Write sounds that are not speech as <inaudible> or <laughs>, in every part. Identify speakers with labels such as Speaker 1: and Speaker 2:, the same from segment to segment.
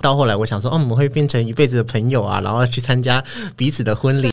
Speaker 1: 到后来我想说，哦，我们会变成一辈子的朋友啊，然后去参加彼此的婚礼。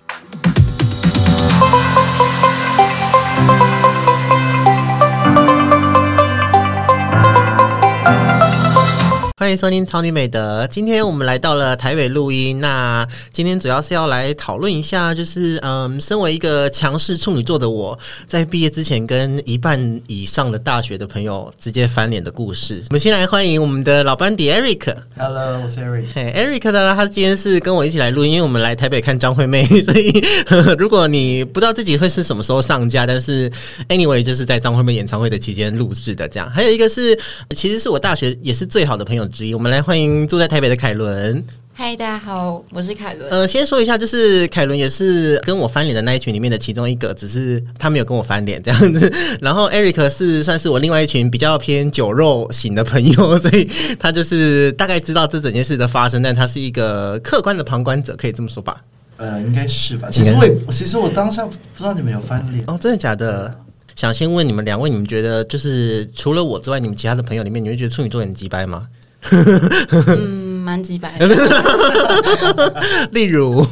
Speaker 1: 欢迎收听超你美德。今天我们来到了台北录音。那今天主要是要来讨论一下，就是嗯，身为一个强势处女座的我，在毕业之前跟一半以上的大学的朋友直接翻脸的故事。我们先来欢迎我们的老班底 Eric。
Speaker 2: Hello，我是 Eric。
Speaker 1: 嘿，Eric 呢，他今天是跟我一起来录音，因为我们来台北看张惠妹，所以呵呵如果你不知道自己会是什么时候上架，但是 anyway 就是在张惠妹演唱会的期间录制的这样。还有一个是，其实是我大学也是最好的朋友之一，我们来欢迎住在台北的凯伦。
Speaker 3: 嗨，大家好，我是凯伦。
Speaker 1: 呃，先说一下，就是凯伦也是跟我翻脸的那一群里面的其中一个，只是他没有跟我翻脸这样子。<laughs> 然后 Eric 是算是我另外一群比较偏酒肉型的朋友，所以他就是大概知道这整件事的发生，但他是一个客观的旁观者，可以这么说吧？
Speaker 2: 呃，应该是吧。其实我也，其实我当下不知道你们有翻脸。
Speaker 1: 哦，真的假的？想先问你们两位，你们觉得就是除了我之外，你们其他的朋友里面，你会觉得处女座很鸡掰吗？
Speaker 3: 嗯，蛮几百的。<laughs>
Speaker 1: 例如，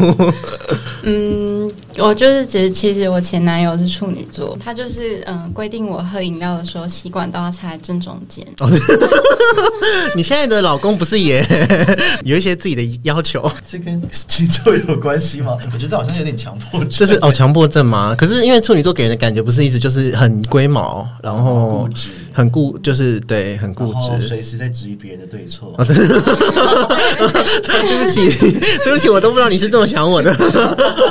Speaker 3: 嗯，我就是觉得，其实我前男友是处女座，他就是嗯规定我喝饮料的时候，吸管都要插在正中间。<laughs>
Speaker 1: 你现在的老公不是也 <laughs> 有一些自己的要求？
Speaker 2: 这跟星座有关系吗？我觉得这好像有点强迫症。
Speaker 1: 这是哦强迫症吗？可是因为处女座给人的感觉不是一直就是很龟毛，然后
Speaker 2: 固执
Speaker 1: 很固，就是对很固执。
Speaker 2: 随时在质疑别人的对错。
Speaker 1: 对不起，<laughs> 对不起，我都不知道你是这么想我的。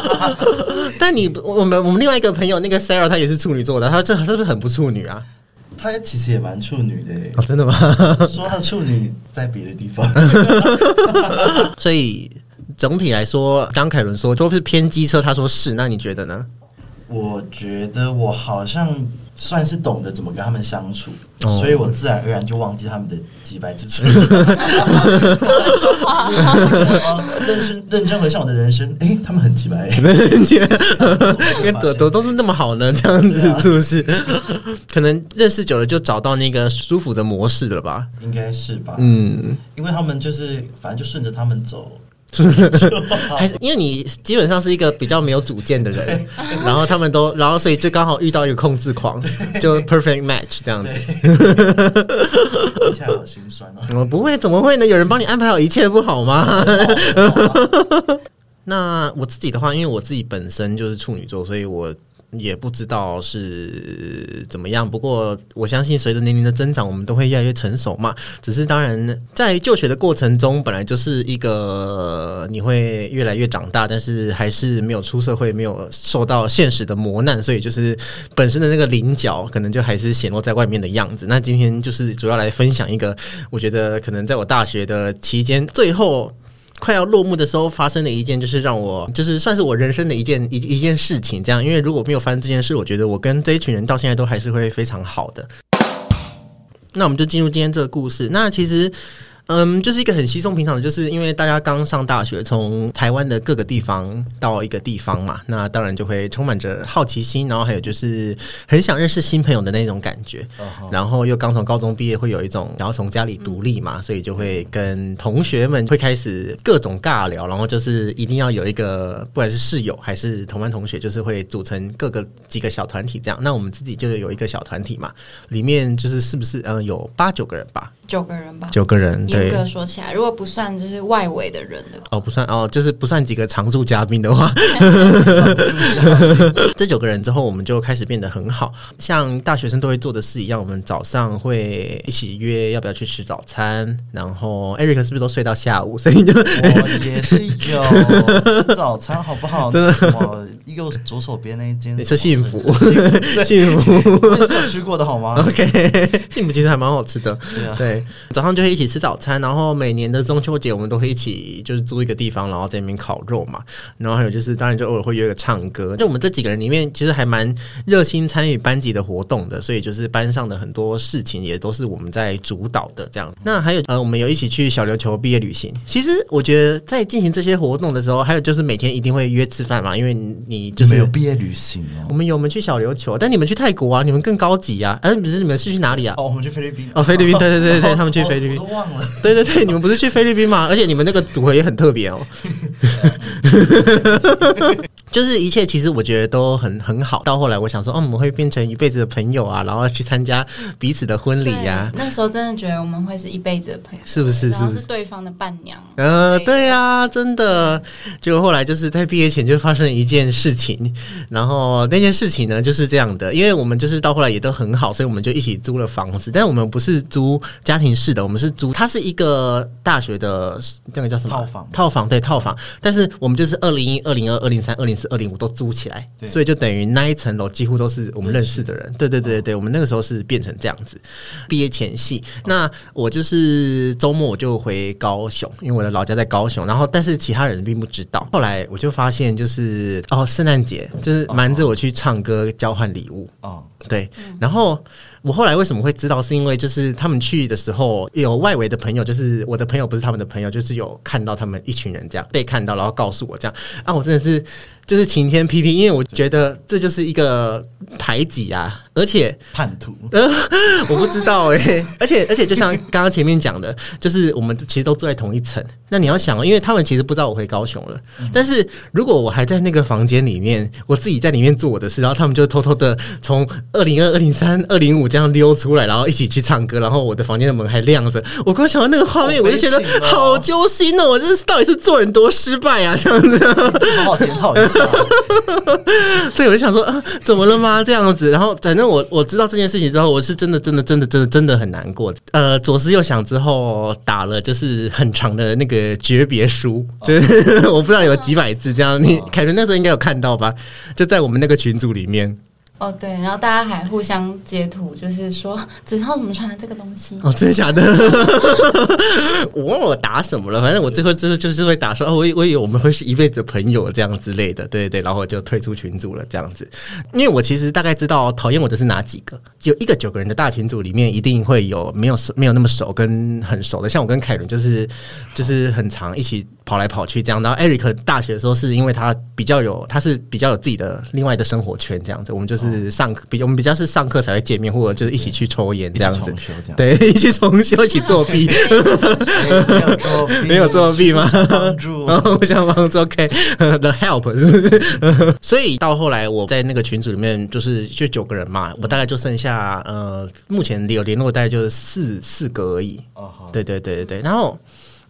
Speaker 1: <laughs> 但你我们我们另外一个朋友那个 Sarah 她也是处女座的，她这她是不是很不处女啊？
Speaker 2: 她其实也蛮处女的耶
Speaker 1: 哦，真的吗？<laughs>
Speaker 2: 说她处女在别的地方。
Speaker 1: 所以总体来说，张凯伦说都是偏机车，他说是，那你觉得呢？
Speaker 2: 我觉得我好像算是懂得怎么跟他们相处，
Speaker 1: 哦
Speaker 2: 所以我自然而然就忘记他们的几百之处。<laughs> 认真认真回想我的人生，诶，他们很击败。<laughs> <laughs>
Speaker 1: 跟朵朵都是那么好呢，这样子是不是？可能认识久了就找到那个舒服的模式了吧？
Speaker 2: 应该是吧？
Speaker 1: 嗯，
Speaker 2: 因为他们就是反正就顺着他们走，<laughs>
Speaker 1: 还是因为你基本上是一个比较没有主见的人，然后他们都，然后所以就刚好遇到一个控制狂，就 perfect match 这样子。
Speaker 2: 听起来好心酸哦。
Speaker 1: 我不会，怎么会呢？有人帮你安排好一切不好吗？<laughs> 那我自己的话，因为我自己本身就是处女座，所以我也不知道是怎么样。不过我相信，随着年龄的增长，我们都会越来越成熟嘛。只是当然，在就学的过程中，本来就是一个你会越来越长大，但是还是没有出社会，没有受到现实的磨难，所以就是本身的那个棱角，可能就还是显露在外面的样子。那今天就是主要来分享一个，我觉得可能在我大学的期间，最后。快要落幕的时候，发生了一件，就是让我，就是算是我人生的一件一一件事情。这样，因为如果没有发生这件事，我觉得我跟这一群人到现在都还是会非常好的。那我们就进入今天这个故事。那其实。嗯，就是一个很稀松平常的，就是因为大家刚上大学，从台湾的各个地方到一个地方嘛，那当然就会充满着好奇心，然后还有就是很想认识新朋友的那种感觉。然后又刚从高中毕业，会有一种然后从家里独立嘛，所以就会跟同学们会开始各种尬聊，然后就是一定要有一个不管是室友还是同班同学，就是会组成各个几个小团体这样。那我们自己就有一个小团体嘛，里面就是是不是嗯、呃有八九个人吧，
Speaker 3: 九个人吧，
Speaker 1: 九个人对
Speaker 3: 严。格说起来，如果不算就是外围的人的话，
Speaker 1: 哦，不算哦，就是不算几个常驻嘉宾的话，<laughs> 这九个人之后，我们就开始变得很好，像大学生都会做的事一样。我们早上会一起约要不要去吃早餐，然后 Eric 是不是都睡到下午？所以就
Speaker 2: 我也是有吃早餐，好不好？<laughs> 真的，我右左手边那一间
Speaker 1: 你是幸福 <laughs> 幸福
Speaker 2: 幸福是有吃过的好吗
Speaker 1: ？OK，幸福其实还蛮好吃的。
Speaker 2: 对啊，
Speaker 1: 对，早上就会一起吃早餐，然后每年的中秋节我们都会一起就是租一个地方，然后在那边烤肉嘛。然后还有就是，当然就偶尔会约个唱歌。就我们这几个人里面，其实还蛮热心参与班级的活动的，所以就是班上的很多事情也都是我们在主导的这样。那还有呃，我们有一起去小琉球毕业旅行。其实我觉得在进行这些活动的时候，还有就是每天一定会约吃饭嘛，因为你你就是
Speaker 2: 没有毕业旅行哦。
Speaker 1: 我们有我们去小琉球，但你们去泰国啊，你们更高级啊！哎、不是你们是去哪里啊？
Speaker 2: 哦，我们去菲律宾。
Speaker 1: 哦菲律宾对对对对他们去菲律宾
Speaker 2: 哦我都忘了。
Speaker 1: 对对对，你们不是去菲律宾吗？而且你们那个组合也很特别哦。就是一切其实我觉得都很很好。到后来我想说，哦，我们会变成一辈子的朋友啊，然后去参加彼此的婚礼呀、
Speaker 3: 对那时候真的觉得我们会是一辈子的朋友，
Speaker 1: 是不是？
Speaker 3: 然后
Speaker 1: 是不是？
Speaker 3: 对方的伴娘。
Speaker 1: 呃，
Speaker 3: 对
Speaker 1: 对啊，真的。结果后来就是在毕业前就发生了一件事情，然后那件事情呢就是这样的，因为我们就是到后来也都很好，所以我们就一起租了房子，但是我们不是租家庭式的，我们是租它是一个大学的那个叫什么
Speaker 2: 套房
Speaker 1: 套房对套房，但是我们就是二零一、二零二、二零三、二零四、二零五都租起来，所以就等于那一层楼几乎都是我们认识的人。对对对对对，我们那个时候是变成这样子。毕业前夕，那我就是周末我就回高雄，因为我的老家在高雄，然后但是其他人并不知道。后来我就发现，就是哦，圣诞节就是瞒着我去唱歌交换礼物。
Speaker 2: 哦，
Speaker 1: 对，然后我后来为什么会知道，是因为就是他们去的时候，有外围的朋友，就是我的朋友不是他们的朋友，就是有看到他们一群人这样被看到，然后告诉我这样。啊，我真的是就是晴天霹雳，因为我觉得这就是一个排挤啊，而且
Speaker 2: 叛徒。<laughs>
Speaker 1: 我不知道哎、而且而且就像刚刚前面讲的，<laughs> 就是我们其实都住在同一层。那你要想哦，因为他们其实不知道我回高雄了，但是如果我还在那个房间里面，我自己在里面做我的事，然后他们就偷偷的从二零二、二零三、二零五这样溜出来，然后一起去唱歌，然后我的房间的门还亮着。我刚想到那个画面，我就觉得好揪心哦！我这是到底是做人多失败啊？这样子。
Speaker 2: 好好检讨一下。<laughs>
Speaker 1: 对，我就想说啊，怎么了吗？这样子，然后反正我我知道这件事情之后，我是真的真的真的真的真的很难过。呃，左思右想之后，打了就是很长的那个诀别书，就是 <laughs> 我不知道有几百字这样。你凯伦那时候应该有看到吧？就在我们那个群组里面。
Speaker 3: 哦，对，然后大家还互相截图，就是说子韬怎么穿的这个东西。
Speaker 1: 哦，真的假的？<laughs> 我忘了打什么了，反正我最后就是就是会打说，哦，我以我以为我们会是一辈子朋友这样之类的，对对对，然后我就退出群组了这样子。因为我其实大概知道讨厌我的是哪几个，就一个九个人的大群组里面一定会有没有熟没有那么熟跟很熟的，像我跟凯伦就是就是很常一起跑来跑去这样。然后 Eric 大学的时候是因为他比较有他是比较有自己的另外的生活圈这样子，我们就是上课比我们比较是上课才会见面，或者就是一起去抽烟这样子。对，<laughs> 一起重修，一起作弊，<laughs>
Speaker 2: 没有作弊，
Speaker 1: 吗？
Speaker 2: 帮助
Speaker 1: 然后互相帮助，<laughs> OK，the help 是不是？所以到后来我在那个群组里面，就是就九个人嘛，我大概就剩下呃，目前有联络大概就是四四个而已。
Speaker 2: 哦，好，
Speaker 1: 对对对对对，然后。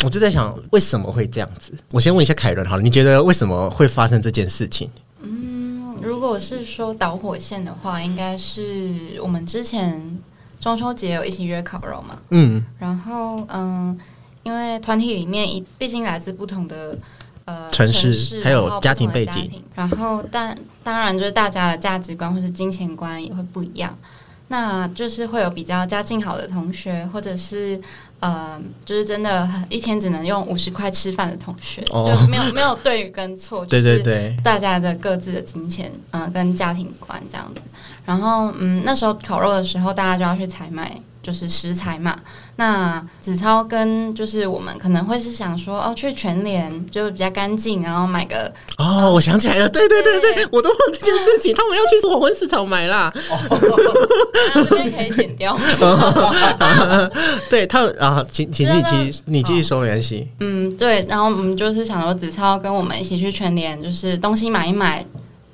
Speaker 1: 我就在想，为什么会这样子？我先问一下凯伦好了，你觉得为什么会发生这件事情？
Speaker 3: 嗯，如果是说导火线的话，应该是我们之前中秋节有一起约烤肉嘛，
Speaker 1: 嗯，
Speaker 3: 然后嗯，因为团体里面一毕竟来自不同的呃
Speaker 1: 城市还有家庭背景
Speaker 3: 然后但当然就是大家的价值观或是金钱观也会不一样，那就是会有比较家境好的同学，或者是呃，就是真的一天只能用五十块吃饭的同学，
Speaker 1: 哦
Speaker 3: 就没有没有对跟错，<laughs>
Speaker 1: 对
Speaker 3: 就是
Speaker 1: 对对，
Speaker 3: 大家的各自的金钱，嗯、跟家庭观这样子。然后，嗯，那时候烤肉的时候，大家就要去采买，就是食材嘛。那子超跟就是我们可能会是想说，哦，去全联就比较干净，然后买个
Speaker 1: 哦，我想起来了，对对对对
Speaker 3: 对，
Speaker 1: 我都忘记这件事情，他们要去黄昏市场买啦。
Speaker 3: 可以剪掉。<laughs>
Speaker 1: 对他啊，请请你继续你继续说联系。
Speaker 3: 嗯，对，然后我们就是想说，子超跟我们一起去全联，就是东西买一买，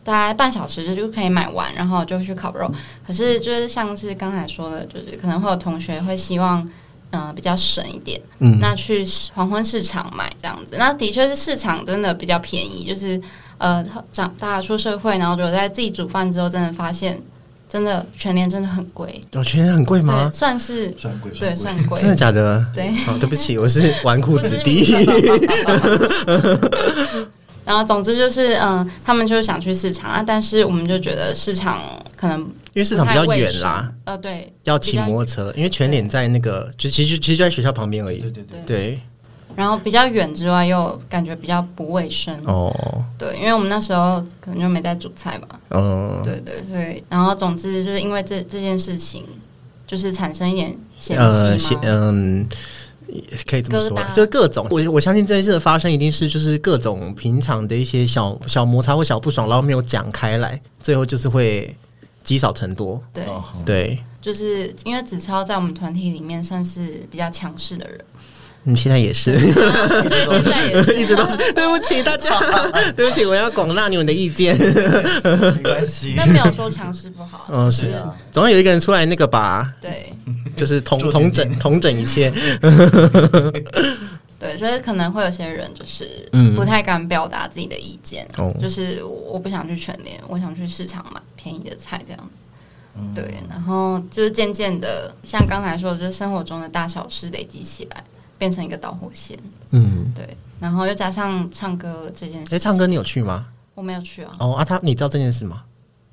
Speaker 3: 大概半小时就可以买完，然后就去烤肉。可是就是像是刚才说的，就是可能会有同学会希望，嗯、比较省一点，
Speaker 1: 嗯，
Speaker 3: 那去黄昏市场买这样子。那的确是市场真的比较便宜，就是呃，长大出社会，然后就在自己煮饭之后，真的发现真的全年真的很贵，
Speaker 1: 哦全年很贵，吗？
Speaker 3: 算是
Speaker 2: 算贵，
Speaker 3: 对
Speaker 2: 算
Speaker 3: 算贵
Speaker 1: 真，的假的？
Speaker 3: 对。
Speaker 1: 哦，对不起，我是纨绔子弟。<laughs>
Speaker 3: 然后总之就是，嗯、他们就是想去市场啊，但是我们就觉得市场可能
Speaker 1: 因为市场比较远啦，，
Speaker 3: 呃，对。
Speaker 1: 要骑摩托车。因为全脸在那个，就其实其实就在学校旁边而已。
Speaker 2: 贵对对对，
Speaker 1: 对，
Speaker 3: 然后比较远之外，又感觉比较不卫生。
Speaker 1: 哦，
Speaker 3: 对，因为我们那时候可能就没在煮菜吧。
Speaker 1: 嗯，
Speaker 3: 对对，所以然后总之就是因为这这件事情，就是产生一点嫌
Speaker 1: 呃，
Speaker 3: 弃
Speaker 1: 嗯，可以这么说就是各种。我我相信这件事的发生，一定是就是各种平常的一些小小摩擦或小不爽，然后没有讲开来，最后就是会积少成多。
Speaker 3: 对，
Speaker 2: 哦
Speaker 1: 对，
Speaker 3: 就是因为子超在我们团体里面算是比较强势的人，
Speaker 1: 你现在也是，
Speaker 3: 现在也是。
Speaker 1: 一直都是。<laughs> 对不起大家，<laughs> 对不起，我要广纳你们的意见。
Speaker 2: 没关系。
Speaker 3: 但没有说强势不好。
Speaker 1: 嗯，
Speaker 3: 是
Speaker 2: 啊。
Speaker 1: 总要有一个人出来那个吧，
Speaker 3: 对。
Speaker 1: 就是统
Speaker 2: 做
Speaker 1: 统整同整一切。<laughs>
Speaker 3: 对，所以可能会有些人就是
Speaker 1: 嗯。
Speaker 3: 不太敢表达自己的意见，
Speaker 1: 哦。
Speaker 3: 就是我不想去全联，我想去市场买便宜的菜这样子。
Speaker 2: 嗯。
Speaker 3: 对，然后就是渐渐的，像刚才说的，就是生活中的大小事累积起来，变成一个导火线。
Speaker 1: 嗯，
Speaker 3: 对，然后又加上唱歌这件事，
Speaker 1: 哎，唱歌你有去吗？
Speaker 3: 我没有去啊，
Speaker 1: 哦啊，他你知道这件事吗？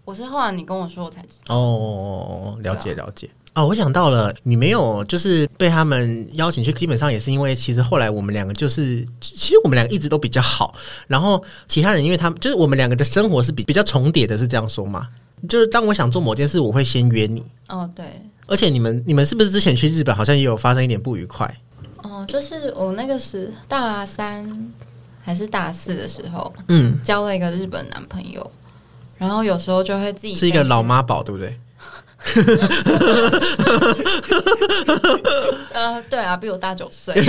Speaker 3: 我是后来你跟我说我才知道。
Speaker 1: 哦，了解
Speaker 3: 对
Speaker 1: 了解。哦，我想到了，你没有就是被他们邀请去，基本上也是因为其实后来我们两个就是，其实我们两个一直都比较好，然后其他人因为他们就是我们两个的生活是比比较重叠的，是这样说吗？就是当我想做某件事，我会先约你，
Speaker 3: 哦，对，
Speaker 1: 而且你们你们是不是之前去日本好像也有发生一点不愉快？
Speaker 3: 哦，就是我那个时大三还是大四的时候，
Speaker 1: 嗯，
Speaker 3: 交了一个日本男朋友，然后有时候就会自己
Speaker 1: 是一个老妈宝，对不对？<laughs>
Speaker 3: 呃，对啊，比我大九岁，<laughs>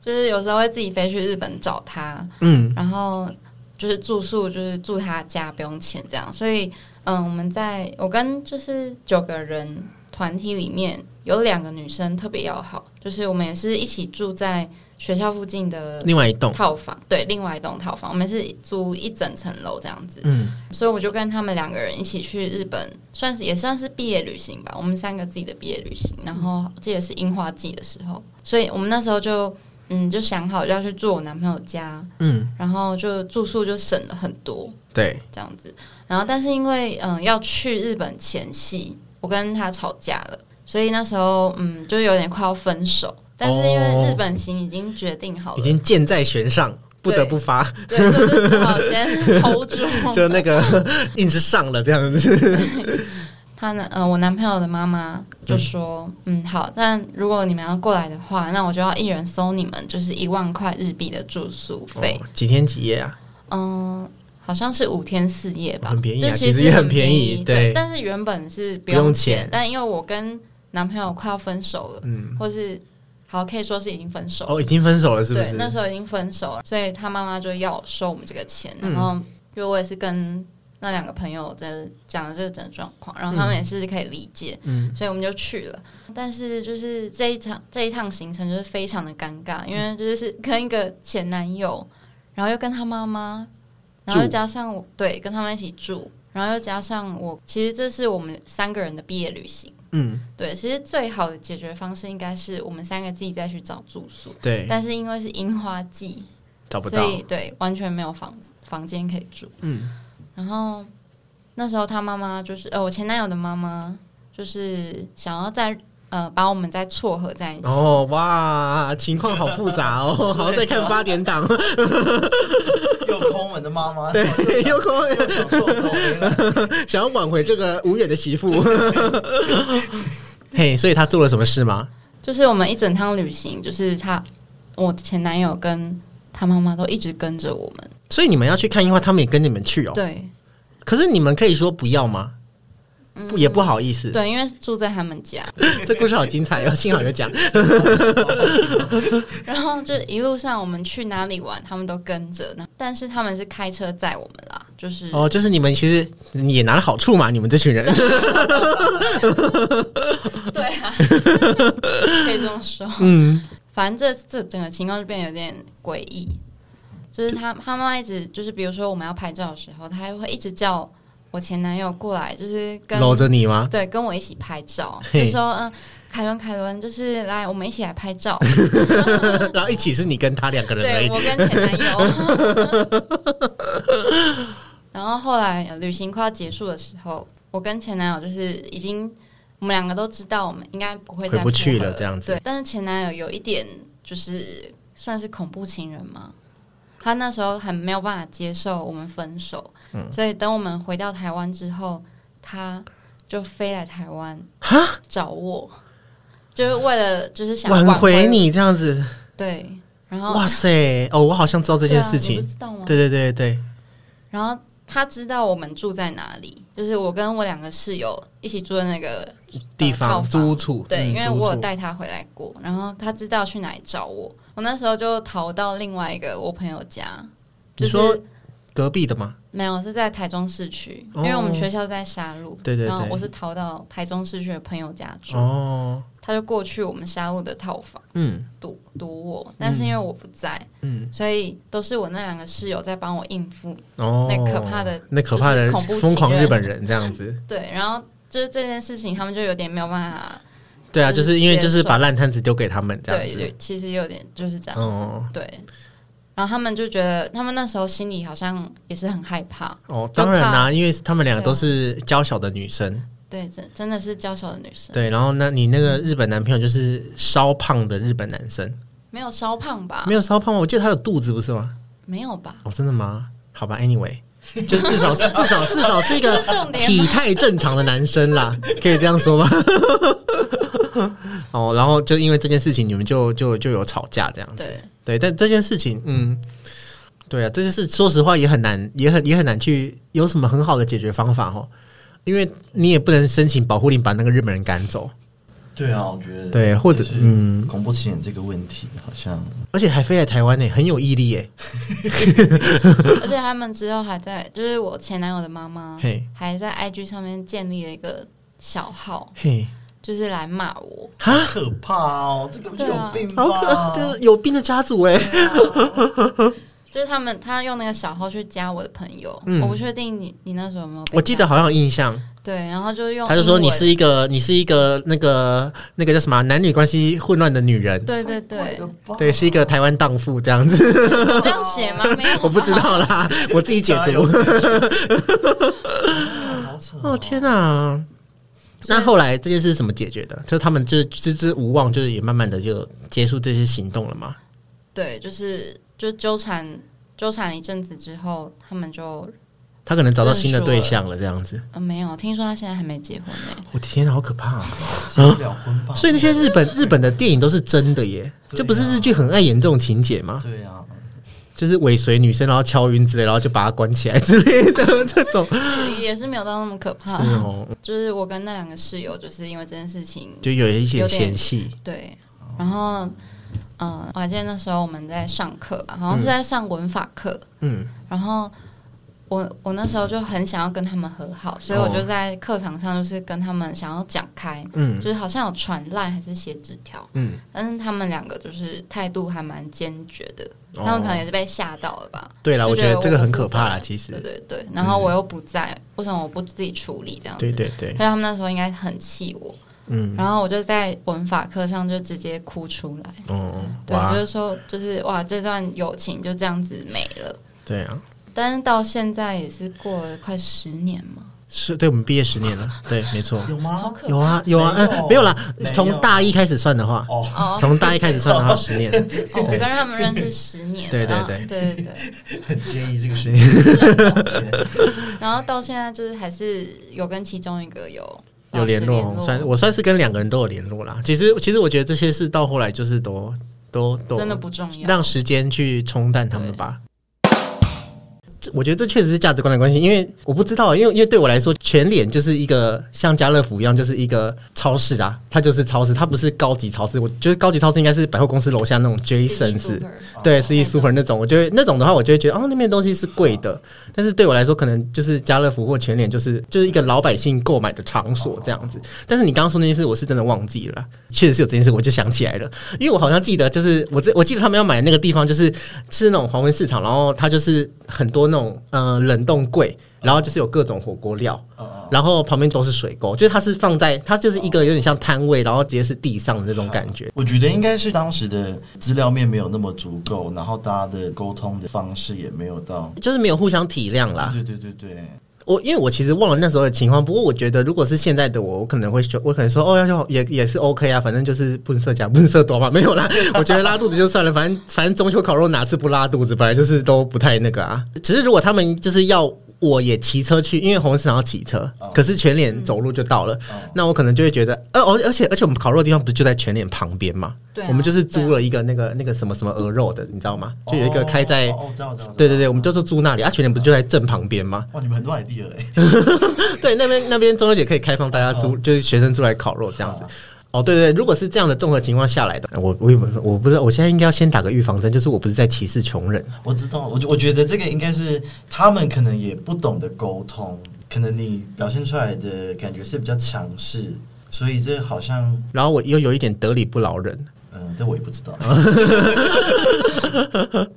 Speaker 3: 就是有时候会自己飞去日本找他，
Speaker 1: 嗯，
Speaker 3: 然后就是住宿就是住他家不用钱这样，所以嗯，我们在我跟就是九个人团体里面有两个女生特别要好，就是我们也是一起住在学校附近的
Speaker 1: 另外一栋，
Speaker 3: 套房，对，另外一栋套房，我们是租一整层楼这样子，
Speaker 1: 嗯，
Speaker 3: 所以我就跟他们两个人一起去日本，算是也算是毕业旅行吧。我们三个自己的毕业旅行，然后这也是樱花季的时候，所以我们那时候就嗯就想好要去住我男朋友家，
Speaker 1: 嗯，
Speaker 3: 然后就住宿就省了很多
Speaker 1: 对，
Speaker 3: 这样子。然后但是因为嗯要去日本前夕，我跟他吵架了，所以那时候嗯就有点快要分手。但是因为日本行已经决定好了，
Speaker 1: 已经箭在弦上，不得不发，
Speaker 3: 对，所以就只好先 hold 住。
Speaker 1: 就那个硬是上了这样子。
Speaker 3: 他呢，呃，我男朋友的妈妈就说，嗯好，但如果你们要过来的话，那我就要一人收你们就是一万块日币的住宿费。
Speaker 1: 哦几天几夜啊？
Speaker 3: 嗯，好像是五天四夜吧，
Speaker 1: 很便宜啊
Speaker 3: 就
Speaker 1: 其实也很
Speaker 3: 很
Speaker 1: 便宜
Speaker 3: 宜。
Speaker 1: 对
Speaker 3: 但是原本是不
Speaker 1: 用钱
Speaker 3: 但因为我跟男朋友快要分手了，
Speaker 1: 嗯，
Speaker 3: 或是好可以说是已经分手了。
Speaker 1: 哦，已经分手了，是不
Speaker 3: 对，
Speaker 1: 是？
Speaker 3: 那时候已经分手了，所以他妈妈就要收我们这个钱，
Speaker 1: 嗯
Speaker 3: 然后因为我也是跟那两个朋友在讲了这个整个状况，然后他们也是可以理解，
Speaker 1: 嗯
Speaker 3: 所以我们就去了。但是就是这一场这一趟行程就是非常的尴尬，因为就是跟一个前男友，然后又跟他妈妈，然后又加上我对跟他们一起住，然后又加上我，其实这是我们三个人的毕业旅行。
Speaker 1: 嗯，
Speaker 3: 对，其实最好的解决方式应该是我们三个自己再去找住宿，
Speaker 1: 对，
Speaker 3: 但是因为是樱花季，
Speaker 1: 找不到。
Speaker 3: 所以对完全没有房房间可以住。
Speaker 1: 嗯，
Speaker 3: 然后那时候他妈妈就是呃我前男友的妈妈，就是想要再呃把我们再撮合在一起。
Speaker 1: 哦哇，情况好复杂哦，<laughs> 好再看八点档，<laughs>
Speaker 2: 又抠门的妈妈，
Speaker 1: 对，<laughs>
Speaker 2: 又想做口碑了。
Speaker 1: 想要挽回这个无缘的媳妇。嘿，所以他做了什么事吗？
Speaker 3: 就是我们一整趟旅行，就是他我前男友跟他妈妈都一直跟着我们。
Speaker 1: 所以你们要去看樱花，他们也跟你们去哦。
Speaker 3: 对，
Speaker 1: 可是你们可以说不要吗？不也不好意思。
Speaker 3: 嗯对，因为住在他们家，<laughs>
Speaker 1: 这故事好精彩哦，幸 <laughs> 好有讲。<laughs>
Speaker 3: 然后就一路上我们去哪里玩，他们都跟着。但是他们是开车载我们啦，就是
Speaker 1: 哦，就是你们其实也拿了好处嘛，你们这群人。
Speaker 3: 对啊，可以这么说。
Speaker 1: 嗯，
Speaker 3: 反正这这整个情况就变得有点诡异，就是他他妈妈一直就是，比如说我们要拍照的时候，他还会一直叫我前男友过来，就是跟
Speaker 1: 搂着你吗？
Speaker 3: 对跟我一起拍照，
Speaker 1: 嘿
Speaker 3: 就说嗯，凯伦凯伦，就是来我们一起来拍照，<laughs>
Speaker 1: 然后一起是你跟他两个人。
Speaker 3: 对我跟前男友。<laughs> 然后后来呃旅行快要结束的时候，我跟前男友就是已经我们两个都知道我们应该不会再
Speaker 1: 回不去了这样子
Speaker 3: 对，但是前男友有一点就是算是恐怖情人嘛，他那时候很没有办法接受我们分手，
Speaker 1: 嗯
Speaker 3: 所以等我们回到台湾之后，他就飞来台湾找我。就是为了就是想
Speaker 1: 挽回
Speaker 3: 回
Speaker 1: 你这样子，
Speaker 3: 对，然后
Speaker 1: 哇塞，哦，我好像知道这件事
Speaker 3: 对啊
Speaker 1: 情？对对对对，
Speaker 3: 然后他知道我们住在哪里，就是我跟我两个室友一起住的那个
Speaker 1: 地方租屋处，
Speaker 3: 对，
Speaker 1: 嗯
Speaker 3: 因为我有带他回来过，然后他知道去哪里找我。我那时候就逃到另外一个我朋友家，就
Speaker 1: 你说隔壁的吗？
Speaker 3: 没有是在台中市区，
Speaker 1: 哦
Speaker 3: 因为我们学校在沙鹿，
Speaker 1: 对对对
Speaker 3: 然后我是逃到台中市区的朋友家住，
Speaker 1: 哦，
Speaker 3: 他就过去我们沙鹿的套房
Speaker 1: 嗯。
Speaker 3: 堵堵我，但是因为我不在，
Speaker 1: 嗯，
Speaker 3: 所以都是我那两个室友在帮我应付。
Speaker 1: 哦，
Speaker 3: 那可怕的
Speaker 1: 那可怕的疯狂日本人这样子，<laughs>
Speaker 3: 对，然后就是这件事情，他们就有点没有办法，
Speaker 1: 对啊，
Speaker 3: 就
Speaker 1: 就是是因为就是把烂摊子丢给他们这样，子，
Speaker 3: 就其实有点就是这样。
Speaker 1: 哦
Speaker 3: 对，然后他们就觉得，他们那时候心里好像也是很害怕。
Speaker 1: 哦，当然啦、
Speaker 3: 怕
Speaker 1: 因为他们两个都是娇小的女生，
Speaker 3: 对，真真的是娇小的女生，
Speaker 1: 对，然后那你那个日本男朋友就是稍胖的日本男生，
Speaker 3: 没有稍胖吧？
Speaker 1: 没有稍胖吗？我记得他有肚子不是吗？
Speaker 3: 没有吧？
Speaker 1: 哦，真的吗？好吧，anyway，就至少是 <laughs> 至少至少是一个体态正常的男生啦，可以这样说吗？<laughs> 哦，然后就因为这件事情，你们就就就有吵架这样子。
Speaker 3: 对，
Speaker 1: 对，但这件事情，嗯，对啊，这件事说实话也很难，也很也很难去有什么很好的解决方法哦，因为你也不能申请保护令把那个日本人赶走，
Speaker 2: 对啊，我觉得
Speaker 1: 对或者
Speaker 2: 是
Speaker 1: 嗯
Speaker 2: 恐怖情人这个问题好像。
Speaker 1: 而且还飞来台湾呢，很有毅力耶。<laughs>
Speaker 3: 而且他们之后还在，就是我前男友的妈妈还在 IG 上面建立了一个小号，
Speaker 1: 嘿，
Speaker 3: 就是来骂我。
Speaker 1: 哈，
Speaker 2: 可怕哦，这个就
Speaker 3: 对啊
Speaker 2: 有病吧？
Speaker 1: 好可，这有病的家族哎。<laughs>
Speaker 3: 就是他们，他用那个小号去加我的朋友，
Speaker 1: 嗯
Speaker 3: 我不确定你你那时候有没有？
Speaker 1: 我记得好像有印象，
Speaker 3: 对，然后就用
Speaker 1: 他就说你是一个你是一个那个那个叫什么啊男女关系混乱的女人，
Speaker 3: 对对对，
Speaker 1: 对，是一个台湾荡妇这样子，
Speaker 3: 有这样写吗？<laughs> 没有，
Speaker 1: 我不知。道啦，我自己解读。<laughs>
Speaker 2: 好扯
Speaker 1: 哦天哪！那后来这件事是怎么解决的？就他们就支支无望，就是也慢慢的就结束这些行动了嘛。
Speaker 3: 对，就是就纠缠纠缠一阵子之后，他们就
Speaker 1: 他可能找到新的对象了，这样子。
Speaker 3: 呃没有，听说他现在还没结婚呢。
Speaker 1: 我天哪，好可怕、啊！
Speaker 2: 结不了婚吧？
Speaker 1: 所以那些日本日本的电影都是真的耶，
Speaker 2: 对啊
Speaker 1: 就不是日剧很爱演这种情节吗？
Speaker 2: 对啊，
Speaker 1: 就是尾随女生，然后敲晕之类，然后就把她关起来之类的 <laughs> 这种。
Speaker 3: 是也是没有到那么可怕。
Speaker 1: 是，哦，
Speaker 3: 就是我跟那两个室友，就是因为这件事情，
Speaker 1: 就有一些嫌隙。
Speaker 3: 对，然后嗯，我还记得那时候我们在上课吧，好像是在上文法课，
Speaker 1: 嗯，
Speaker 3: 然后我我那时候就很想要跟他们和好，所以我
Speaker 1: 哦
Speaker 3: 就在课堂上就是跟他们想要讲开，
Speaker 1: 嗯
Speaker 3: 就是好像有传烂还是写纸条，
Speaker 1: 嗯，
Speaker 3: 但是他们两个就是态度还蛮坚决的，
Speaker 1: 哦
Speaker 3: 他们可能也是被吓到了吧。
Speaker 1: 对啦，我觉得这个很可怕其实
Speaker 3: 对。对对，然后我又不在，为什么我不自己处理这样子？
Speaker 1: 对对对，
Speaker 3: 所以他们那时候应该很气我，
Speaker 1: 嗯，
Speaker 3: 然后我就在文法课上就直接哭出来，
Speaker 1: 哦，
Speaker 3: 对，
Speaker 1: 哇
Speaker 3: 就是说，就是哇，这段友情就这样子没了。
Speaker 1: 对啊，
Speaker 3: 但是到现在也是过了快十年嘛，
Speaker 1: 是对我们毕业十年了，<laughs> 对，没错，
Speaker 2: 有吗？
Speaker 3: 好可
Speaker 1: 有啊有啊，嗯，没有啦从大一开始算的话，
Speaker 2: 哦，
Speaker 3: 哦
Speaker 1: 从大一开始算的话，十年，
Speaker 3: 哦，我跟他们认识十年，
Speaker 1: 对对对。
Speaker 3: 对对对，
Speaker 2: 很介意这个十年。<laughs>
Speaker 3: 然后到现在就是还是有跟其中一个有
Speaker 1: 有联络，算我算是跟两个人都有联络啦。其实其实我觉得这些事到后来就是都都都
Speaker 3: 真的不重要，
Speaker 1: 让时间去冲淡他们吧。这我觉得这确实是价值观的关系，因为我不知道，因为因为对我来说，全脸就是一个像家乐福一样，就是一个超市啊，它就是超市，它不是高级超市。我觉得高级超市应该是百货公司楼下那种 Jason 是，对，C Super 那种，我觉得那种的话，我就会觉得哦，那边东西是贵的，但是对我来说，可能就是家乐福或全脸，就是就是一个老百姓购买的场所这样子。但是你刚刚说那件事，我是真的忘记了，确实是有这件事，我就想起来了，因为我好像记得，就是我这我记得他们要买的那个地方，就是是那种黄昏市场，然后它就是很多那种呃冷冻柜，然后就是有各种火锅料。
Speaker 2: 嗯
Speaker 1: 然后旁边都是水沟，就是它是放在它就是一个有点像摊位，然后直接是地上的那种感觉。
Speaker 2: 我觉得应该是当时的资料面没有那么足够，然后大家的沟通的方式也没有到。
Speaker 1: 就是没有互相体谅啦。
Speaker 2: 对对对对对，
Speaker 1: 我因为我其实忘了那时候的情况，不过我觉得如果是现在的我，我可能会说，我可能说哦，要要也也是 OK 啊，反正就是不色假不色多嘛，没有啦。我觉得拉肚子就算了，反正反正中秋烤肉哪次不拉肚子，本来就是都不太那个啊。只是如果他们就是要我也骑车去，因为红市场要骑车，可是全脸走路就到了，那我可能就会觉得，呃，而而且而且我们烤肉的地方不是就在全脸旁边嘛？
Speaker 3: 对啊
Speaker 1: 我们就是租了一个那个那个什么什么鹅肉的，你知道吗？就有一个开在。对对对，我们就是租那里，啊，全脸不是就在正旁边吗？<laughs>
Speaker 2: 哇，你们很多 idea 哎，<laughs>
Speaker 1: 对，那边那边中秋节可以开放大家租，就是学生出来烤肉这样子。哦，对对，如果是这样的综合情况下来的，我我我我不知道，我现在应该要先打个预防针，就是我不是在歧视穷人。
Speaker 2: 我知道，我我觉得这个应该是他们可能也不懂得沟通，可能你表现出来的感觉是比较强势，所以这好像，
Speaker 1: 然后我又有一点得理不饶人，
Speaker 2: 嗯，这我也不知道，<laughs>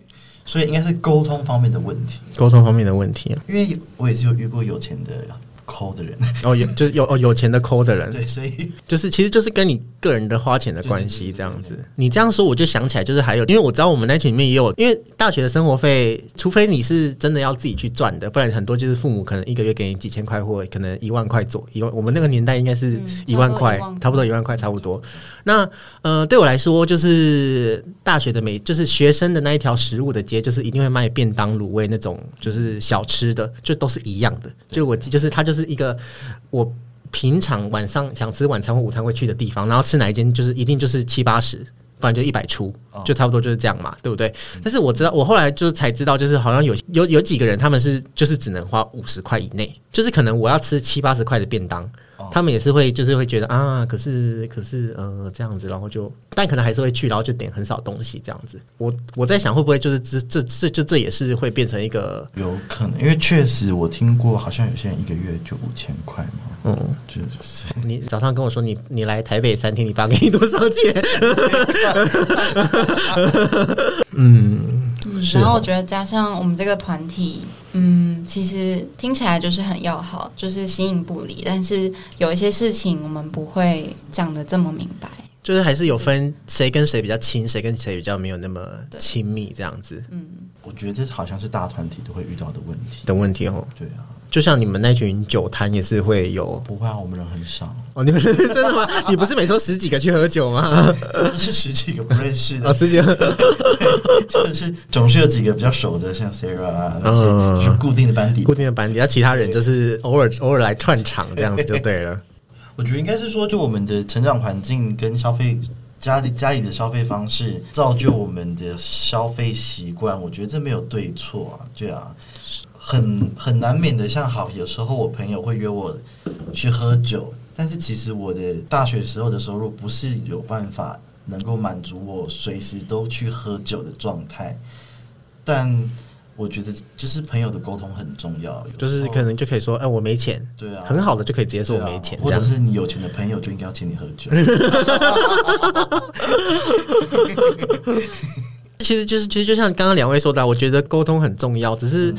Speaker 2: 所以应该是沟通方面的问题，
Speaker 1: 沟通方面的问题。
Speaker 2: 因为我也是有遇过有钱的抠的人，
Speaker 1: 哦，有就是有哦有钱的抠的人，
Speaker 2: 对，所以 <laughs>
Speaker 1: 就是其实就是跟你个人的花钱的关系这样子。你这样说，我就想起来，就是还有，因为我知道我们那群里面也有，因为大学的生活费，除非你是真的要自己去赚的，不然很多就是父母可能一个月给你几千块或可能一万块左一万，我们那个年代应该是
Speaker 3: 嗯
Speaker 1: 一万块
Speaker 3: 差不多一万，块
Speaker 1: 差不多一万块差不多。那呃，对我来说，就是大学的每就是学生的那一条食物的街，就是一定会卖便当、卤味那种，就是小吃的，就都是一样的。就我就是他就是一个我平常晚上想吃晚餐或午餐会去的地方，然后吃哪一间就是一定就是七八十。不然就一百出，就差不多就是这样嘛，对不对？但是我知道，我后来就才知道，就是好像有有有几个人，他们是就是只能花五十块以内，就是可能我要吃七八十块的便当，他们也是会就是会觉得啊，可是可是呃这样子，然后就但可能还是会去，然后就点很少东西这样子。我我在想会不会就是这这这就这也是会变成一个
Speaker 2: 有可能，因为确实我听过，好像有些人一个月就五千块嘛，
Speaker 1: 嗯，
Speaker 2: 就是。
Speaker 1: 你早上跟我说你你来台北三天，你爸给你多少钱？<laughs> <laughs> 嗯，
Speaker 3: 然后我觉得加上我们这个团体，嗯，其实听起来就是很要好，就是形影不离，但是有一些事情我们不会讲的这么明白。
Speaker 1: 就是还是有分谁跟谁比较亲，谁跟谁比较没有那么亲密这样子嗯
Speaker 2: 我觉得这好像是大团体都会遇到的问题。
Speaker 1: 的问题哦。
Speaker 2: 对啊，
Speaker 1: 就像你们那群酒摊也是会有
Speaker 2: 不会啊，我们人很少，
Speaker 1: 哦，你们是 <laughs> 真的吗？你不是每周十几个去喝酒吗？<laughs>
Speaker 2: 是十几个不认识的
Speaker 1: 哦，，十几个。<laughs>
Speaker 2: 就是总是有几个比较熟的，像 Sarah 啊那些，
Speaker 1: 嗯
Speaker 2: 就是固定的班底。
Speaker 1: 固定的班底，那其他人就是偶尔偶尔来串场这样子就对了。
Speaker 2: 我觉得应该是说，就我们的成长环境跟消费家里家里的消费方式，造就我们的消费习惯。我觉得这没有对错啊，对啊，很很难免的。像好，有时候我朋友会约我去喝酒，但是其实我的大学时候的收入不是有办法能够满足我随时都去喝酒的状态，但。我觉得就是朋友的沟通很重要，
Speaker 1: 就是可能就可以说，哎、我没钱，
Speaker 2: 对啊，
Speaker 1: 很好的就可以直接说我没钱。
Speaker 2: 或者是你有钱的朋友就应该要请你喝酒。
Speaker 1: 其实就是，其实就像刚刚两位说的啊，我觉得沟通很重要。只是，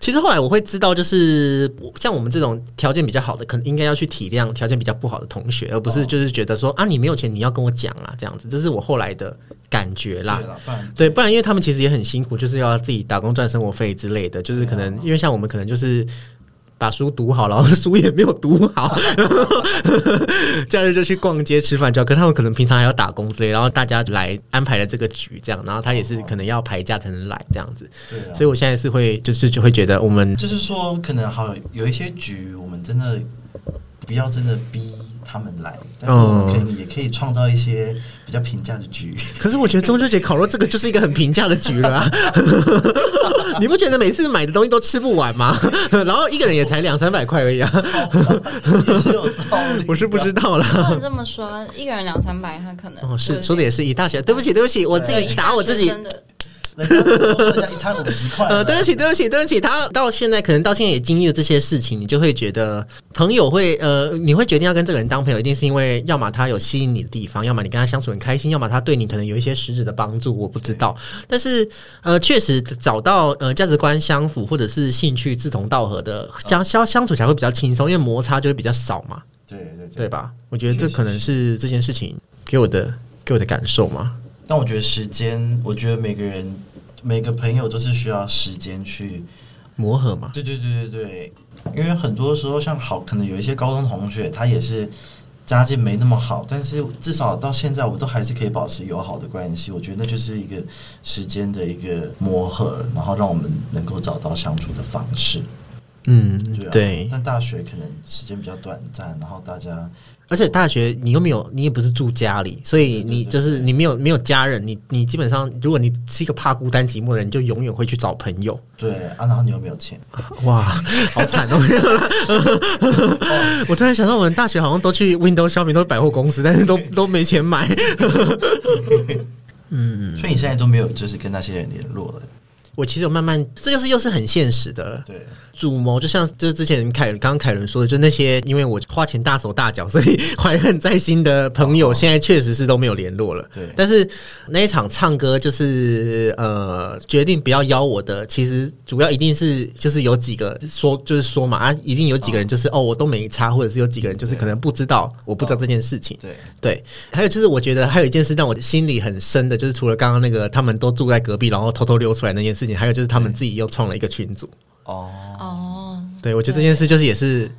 Speaker 1: 其实后来我会知道，就是像我们这种条件比较好的，可能应该要去体谅条件比较不好的同学，而不是就是觉得说啊，你没有钱，你要跟我讲啊，这样子。这是我后来的感觉啦。
Speaker 2: 对啦，不然
Speaker 1: 对，不然因为他们其实也很辛苦，就是要自己打工赚生活费之类的，就是可能因为像我们可能就是。把书读好，然后书也没有读好，然 <laughs> 后假日就去逛街吃饭，就可他们可能平常还要打工之类，然后大家来安排了这个局，这样，然后他也是可能要排假才能来这样子，
Speaker 2: 对啊。
Speaker 1: 所以我现在是会就是就会觉得我们
Speaker 2: 就是说，可能好有一些局，我们真的不要真的逼他们来，但是我们可以也可以创造一些比较平价的局。<laughs>
Speaker 1: 可是我觉得中秋节烤肉这个就是一个很平价的局了啊！<laughs> 你不觉得每次买的东西都吃不完吗？<laughs> 然后一个人也才两三百块而已啊！
Speaker 2: 有道理，
Speaker 1: 我是不知道
Speaker 3: 不能。这么说，一个人两三百，他可能
Speaker 1: 哦，是说的也是以大学，对不起，对不起，我自己打我自己。
Speaker 2: 一餐五十块，<laughs>
Speaker 1: 呃，对不起，对不起，对不起。他到现在可能到现在也经历了这些事情，你就会觉得朋友会呃，你会决定要跟这个人当朋友，一定是因为要么他有吸引你的地方，要么你跟他相处很开心，要么他对你可能有一些实质的帮助。我不知道，但是呃，确实找到呃价值观相符或者是兴趣志同道合的相相相处起来会比较轻松，因为摩擦就会比较少嘛，
Speaker 2: 对对
Speaker 1: 对？吧？我觉得这可能是这件事情给我的给我的感受嘛。
Speaker 2: 但我觉得时间，我觉得每个人每个朋友都是需要时间去
Speaker 1: 磨合嘛，
Speaker 2: 对对对对对，因为很多时候像好，可能有一些高中同学，他也是家境没那么好，但是至少到现在，我们都还是可以保持友好的关系。我觉得那就是一个时间的一个磨合，然后让我们能够找到相处的方式。
Speaker 1: 嗯
Speaker 2: 对啊，
Speaker 1: 对，
Speaker 2: 但大学可能时间比较短暂，然后大家
Speaker 1: 而且大学你又没有，你也不是住家里，所以你就是你没有没有家人，你你基本上如果你是一个怕孤单寂寞的人，你就永远会去找朋友。
Speaker 2: 对啊，然后你又没有钱，
Speaker 1: 哇，好惨哦！<laughs> 我突然想到，我们大学好像都去 Windows Shopping，都是百货公司，但是都都没钱买。<laughs>
Speaker 2: 嗯所以你现在都没有就是跟那些人联络了。
Speaker 1: 我其实有慢慢，这就是又是很现实的了。
Speaker 2: 对，
Speaker 1: 主谋就像就是之前凯刚刚凯伦说的，就那些因为我花钱大手大脚，所以 <laughs> 怀恨在心的朋友，现在确实是都没有联络了。
Speaker 2: 对
Speaker 1: 但是那一场唱歌就是呃决定不要邀我的，其实主要一定是就是有几个说就是说嘛啊，一定有几个人就是哦我都没差，或者是有几个人就是可能不知道我不知道这件事情。
Speaker 2: 对，
Speaker 1: 对，还有就是我觉得还有一件事让我心里很深的，就是除了刚刚那个他们都住在隔壁，然后偷偷溜出来那件事情，还有就是他们自己又创了一个群组。
Speaker 2: 哦，
Speaker 3: 哦，
Speaker 1: 对，我觉得这件事就是也是，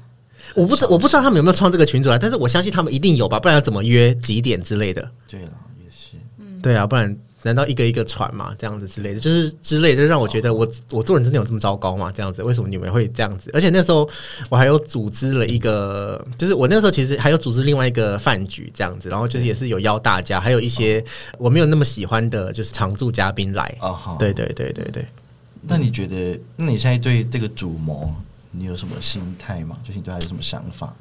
Speaker 1: 我不知我不知道他们有没有创这个群组啊，但是我相信他们一定有吧，不然要怎么约几点之类的？
Speaker 2: 对了，也是，
Speaker 1: 对啊，不然难道一个一个传嘛，这样子之类的，就是之类的，就让我觉得我我做人真的有这么糟糕吗？这样子，为什么你们会这样子？而且那时候我还有组织了一个，就是我那时候其实还有组织另外一个饭局这样子，然后就是也是有邀大家，还有一些我没有那么喜欢的，就是常驻嘉宾来。
Speaker 2: 哦好，
Speaker 1: 对对对对对，
Speaker 2: 那你觉得，那你现在对这个主谋，你有什么心态吗？就是你对他有什么想法？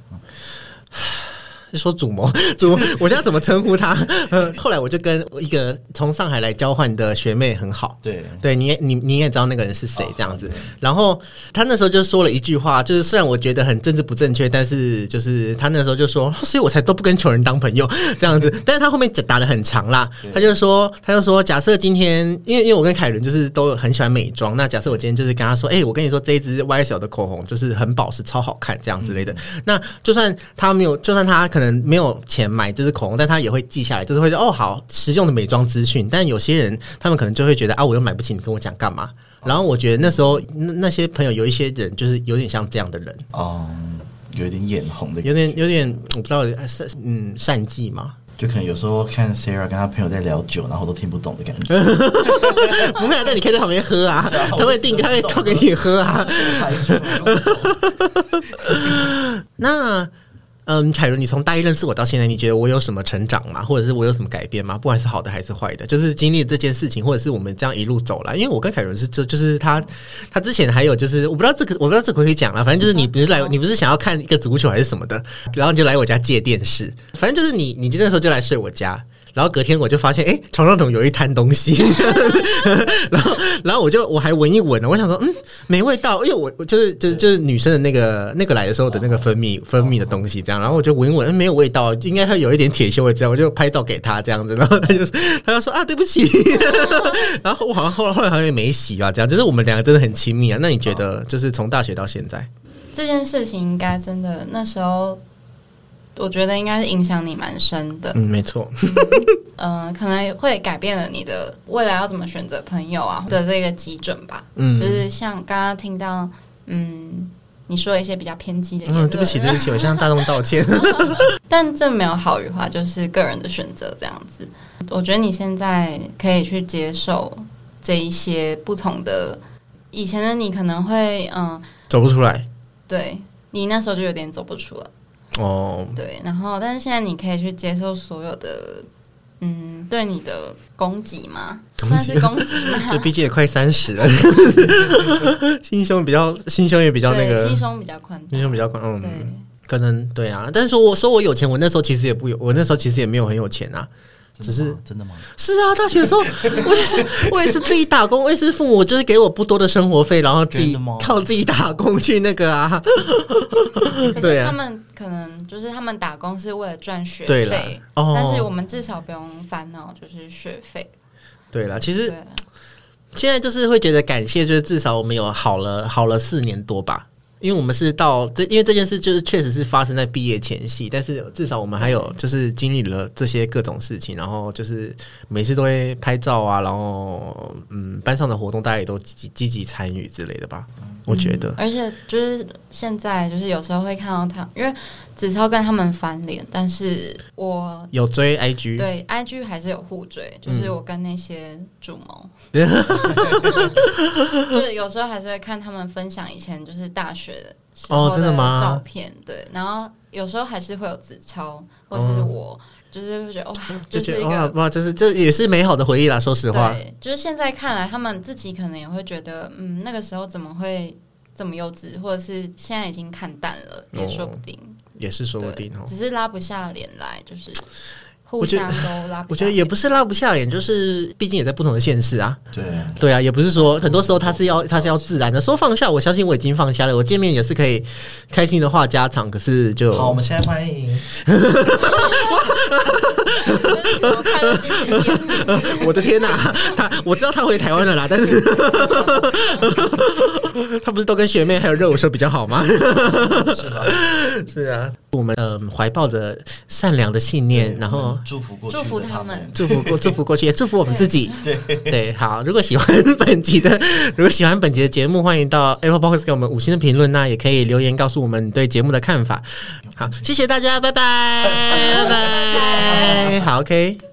Speaker 1: 是说主谋，<laughs> 主谋，我现在怎么称呼他？<laughs> 呃，后来我就跟一个从上海来交换的学妹很好。
Speaker 2: 对，
Speaker 1: 对，你也你你也知道那个人是谁
Speaker 2: 哦
Speaker 1: 这样子。
Speaker 2: 对，
Speaker 1: 然后他那时候就说了一句话，就是虽然我觉得很政治不正确，但是就是他那时候就说，<laughs> 所以我才都不跟穷人当朋友这样子，但是他后面打的很长啦，他就说他就说，假设今天因为因为我跟凯伦就是都很喜欢美妆，那假设我今天就是跟他说，哎、我跟你说这一支 YSL 的口红就是很保湿，超好看这样之类的，那就算他没有，就算他可能没有钱买这支口红，但他也会记下来，就是会说哦好实用的美妆资讯。但有些人他们可能就会觉得啊，我又买不起，你跟我讲干嘛？然后我觉得那时候那那些朋友有一些人就是有点像这样的人，
Speaker 2: 哦，有一点眼红的，
Speaker 1: 有点有点我不知道 <laughs> 善嗯善计嘛，
Speaker 2: 就可能有时候看 Sarah 跟她朋友在聊酒，然后都听不懂的感觉。<laughs>
Speaker 1: 不会啊，但你可以在旁边喝啊，<laughs> 他会订他会倒给你喝啊。那嗯，凯伦，你从大一认识我到现在，你觉得我有什么成长吗？或者是我有什么改变吗？不管是好的还是坏的，就是经历这件事情，或者是我们这样一路走来。因为我跟凯伦是就就是他他之前还有就是我不知道这个我不知道这个可以讲了，反正就是你不是来你不是想要看一个足球还是什么的，然后你就来我家借电视，反正就是你你就那时候就来睡我家。然后隔天我就发现，哎、床上怎么有一滩东西？<laughs> 然后，然后我就我还闻一闻呢，我想说，嗯，没味道，因为我我就是就是就是女生的那个那个来的时候的那个分泌分泌的东西，这样。然后我就闻一闻，嗯没有味道，应该会有一点铁锈味，这样我就拍照给他这样子。然后他就他就说啊，对不起。<laughs> 然后我好像后来后来好像也没洗吧，这样就是我们两个真的很亲密啊。那你觉得，就是从大学到现在，
Speaker 3: 这件事情应该真的那时候，我觉得应该是影响你蛮深的。
Speaker 1: 嗯，没错，
Speaker 3: 嗯、可能会改变了你的未来要怎么选择朋友啊的这个基准吧。
Speaker 1: 嗯
Speaker 3: 就是像刚刚听到，嗯，你说一些比较偏激的，
Speaker 1: 嗯，对不起，对不起，我向大众道歉。<laughs>
Speaker 3: 但这没有好与坏，就是个人的选择这样子。我觉得你现在可以去接受这一些不同的，以前的你可能会，嗯，
Speaker 1: 走不出来
Speaker 3: 对你那时候就有点走不出来，
Speaker 1: 哦，
Speaker 3: 对，然后但是现在你可以去接受所有的，嗯，对你的攻击吗？算是攻击吗？<laughs>
Speaker 1: 就毕竟也快三十了，<laughs> 心胸比较心胸也比较那
Speaker 3: 对，
Speaker 1: 个
Speaker 3: 心胸比较宽大，
Speaker 1: 心胸比较宽，嗯，
Speaker 3: 对。
Speaker 1: 可能对啊。但是说我说我有钱，我那时候其实也不有，我那时候其实也没有很有钱啊。只是
Speaker 2: 真的吗？
Speaker 1: 是啊，大学的时候 <laughs> 我也是我也是自己打工，我也是父母就是给我不多的生活费，然后自己靠自己打工去那个啊。
Speaker 3: 可
Speaker 1: 对啊
Speaker 3: 是他们可能就是他们打工是为了赚学费，
Speaker 1: 哦
Speaker 3: 但是我们至少不用烦恼就是学费。
Speaker 1: 对了，其实，现在就是会觉得感谢，就是至少我们有好了好了四年多吧。因为我们是到这，因为这件事就是确实是发生在毕业前夕，但是至少我们还有就是经历了这些各种事情，然后就是每次都会拍照啊，然后嗯，班上的活动大家也都积极积极参与之类的吧。我觉得，
Speaker 3: 而且就是现在就是有时候会看到他，因为子超跟他们翻脸，但是我
Speaker 1: 有追 IG，
Speaker 3: 对 IG 还是有互追，就是我跟那些主谋，<laughs> <laughs> 就是有时候还是会看他们分享以前就是大学学的时
Speaker 1: 哦
Speaker 3: 候
Speaker 1: 真的吗
Speaker 3: 照片，对，然后有时候还是会有子超或是我，就是会觉得哇，
Speaker 1: 就
Speaker 3: 就是一
Speaker 1: 觉得哇
Speaker 3: 个。
Speaker 1: 哇，这是这也是美好的回忆啦。说实话，
Speaker 3: 对，就是现在看来，他们自己可能也会觉得，嗯，那个时候怎么会这么幼稚，或者是现在已经看淡了，也说不定。
Speaker 1: 也是说不定哦。
Speaker 3: 只是拉不下脸来，就是互
Speaker 1: 我觉得
Speaker 3: 相都拉不下脸。
Speaker 1: 我觉得也不是拉不下脸，就是毕竟也在不同的现实啊。
Speaker 2: 对，
Speaker 1: 对啊，也不是说很多时候他是要他是要自然的说放下，我相信我已经放下了。我见面也是可以开心的话家常，可是就
Speaker 2: 好，我们现在欢迎 <laughs> <laughs> <laughs> <laughs>
Speaker 3: 我
Speaker 1: 的天呐、他我知道他回台湾了啦，但是 <laughs> 他不是都跟学妹还有热舞社比较好吗？
Speaker 2: 是啊？
Speaker 1: 是啊，我们嗯怀抱着善良的信念，然后
Speaker 2: 祝福过去
Speaker 3: 祝福
Speaker 2: 他
Speaker 3: 他们
Speaker 1: 祝福过祝福过去，也祝福我们自己。<laughs>
Speaker 2: 对，
Speaker 1: 对，好，如果喜欢本集的，如果喜欢本集的节目，欢迎到 Apple Podcast 给我们五星的评论，那也可以留言告诉我们你对节目的看法。好，谢谢大家，拜拜，拜拜，<laughs> 好，OK。